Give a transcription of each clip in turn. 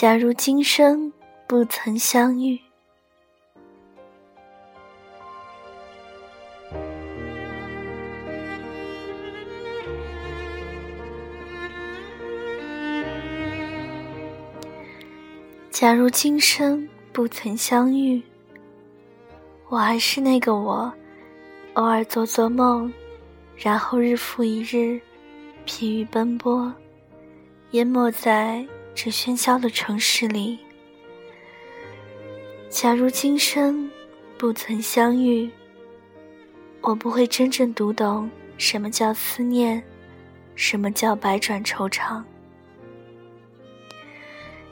假如今生不曾相遇，假如今生不曾相遇，我还是那个我，偶尔做做梦，然后日复一日，疲于奔波，淹没在。这喧嚣的城市里，假如今生不曾相遇，我不会真正读懂什么叫思念，什么叫百转惆怅。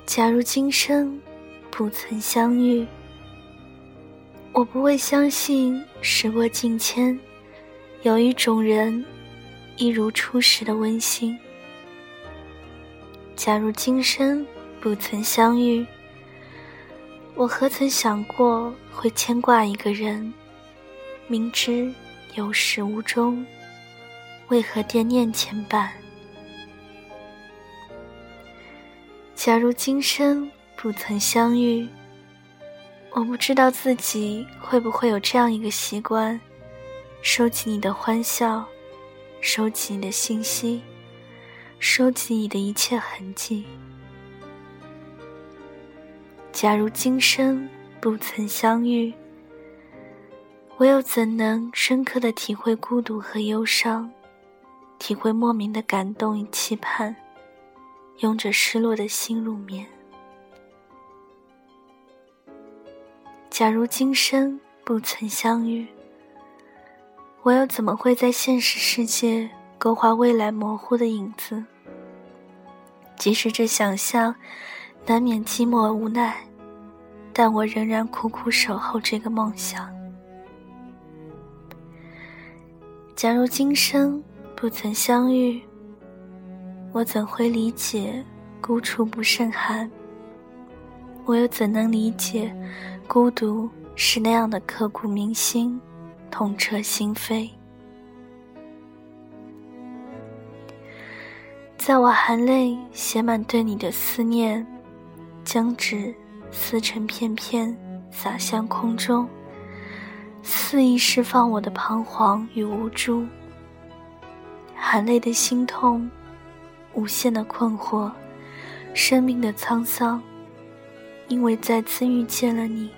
假如今生不曾相遇，我不会相信时过境迁，有一种人一如初时的温馨。假如今生不曾相遇，我何曾想过会牵挂一个人？明知有始无终，为何惦念牵绊？假如今生不曾相遇，我不知道自己会不会有这样一个习惯：收起你的欢笑，收起你的信息。收集你的一切痕迹。假如今生不曾相遇，我又怎能深刻的体会孤独和忧伤，体会莫名的感动与期盼，拥着失落的心入眠？假如今生不曾相遇，我又怎么会在现实世界？勾画未来模糊的影子，即使这想象难免寂寞无奈，但我仍然苦苦守候这个梦想。假如今生不曾相遇，我怎会理解孤处不胜寒？我又怎能理解孤独是那样的刻骨铭心，痛彻心扉？在我含泪写满对你的思念，将纸撕成片片洒向空中，肆意释放我的彷徨与无助。含泪的心痛，无限的困惑，生命的沧桑，因为再次遇见了你，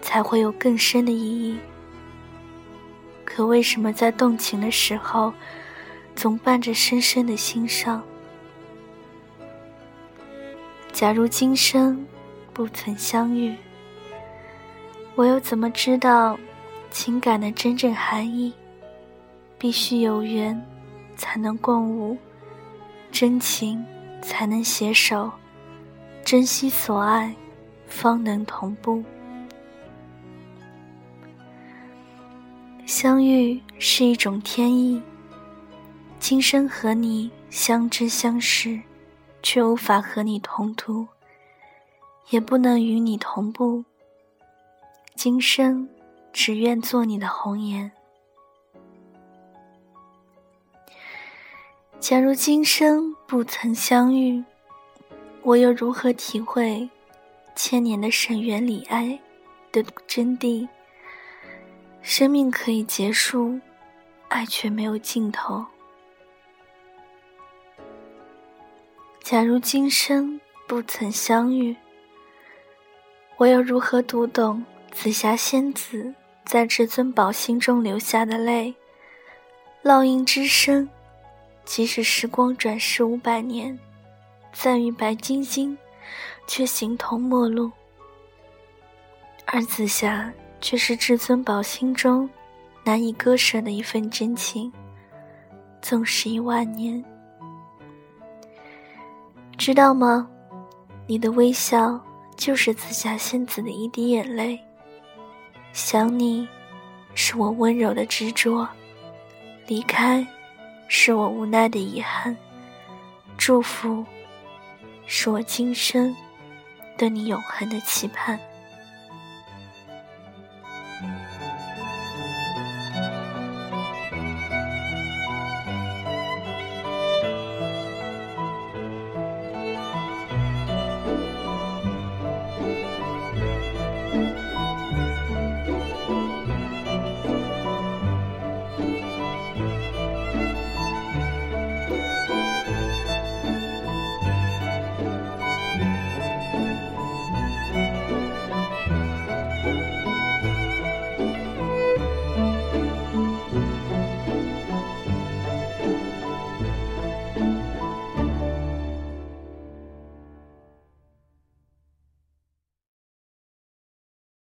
才会有更深的意义。可为什么在动情的时候？总伴着深深的心伤。假如今生不曾相遇，我又怎么知道情感的真正含义？必须有缘，才能共舞；真情才能携手；珍惜所爱，方能同步。相遇是一种天意。今生和你相知相识，却无法和你同途，也不能与你同步。今生只愿做你的红颜。假如今生不曾相遇，我又如何体会千年的深缘里爱的真谛？生命可以结束，爱却没有尽头。假如今生不曾相遇，我又如何读懂紫霞仙子在至尊宝心中流下的泪？烙印之深，即使时光转世五百年，再遇白晶晶，却形同陌路。而紫霞却是至尊宝心中难以割舍的一份真情，纵使一万年。知道吗？你的微笑就是紫霞仙子的一滴眼泪。想你，是我温柔的执着；离开，是我无奈的遗憾。祝福，是我今生对你永恒的期盼。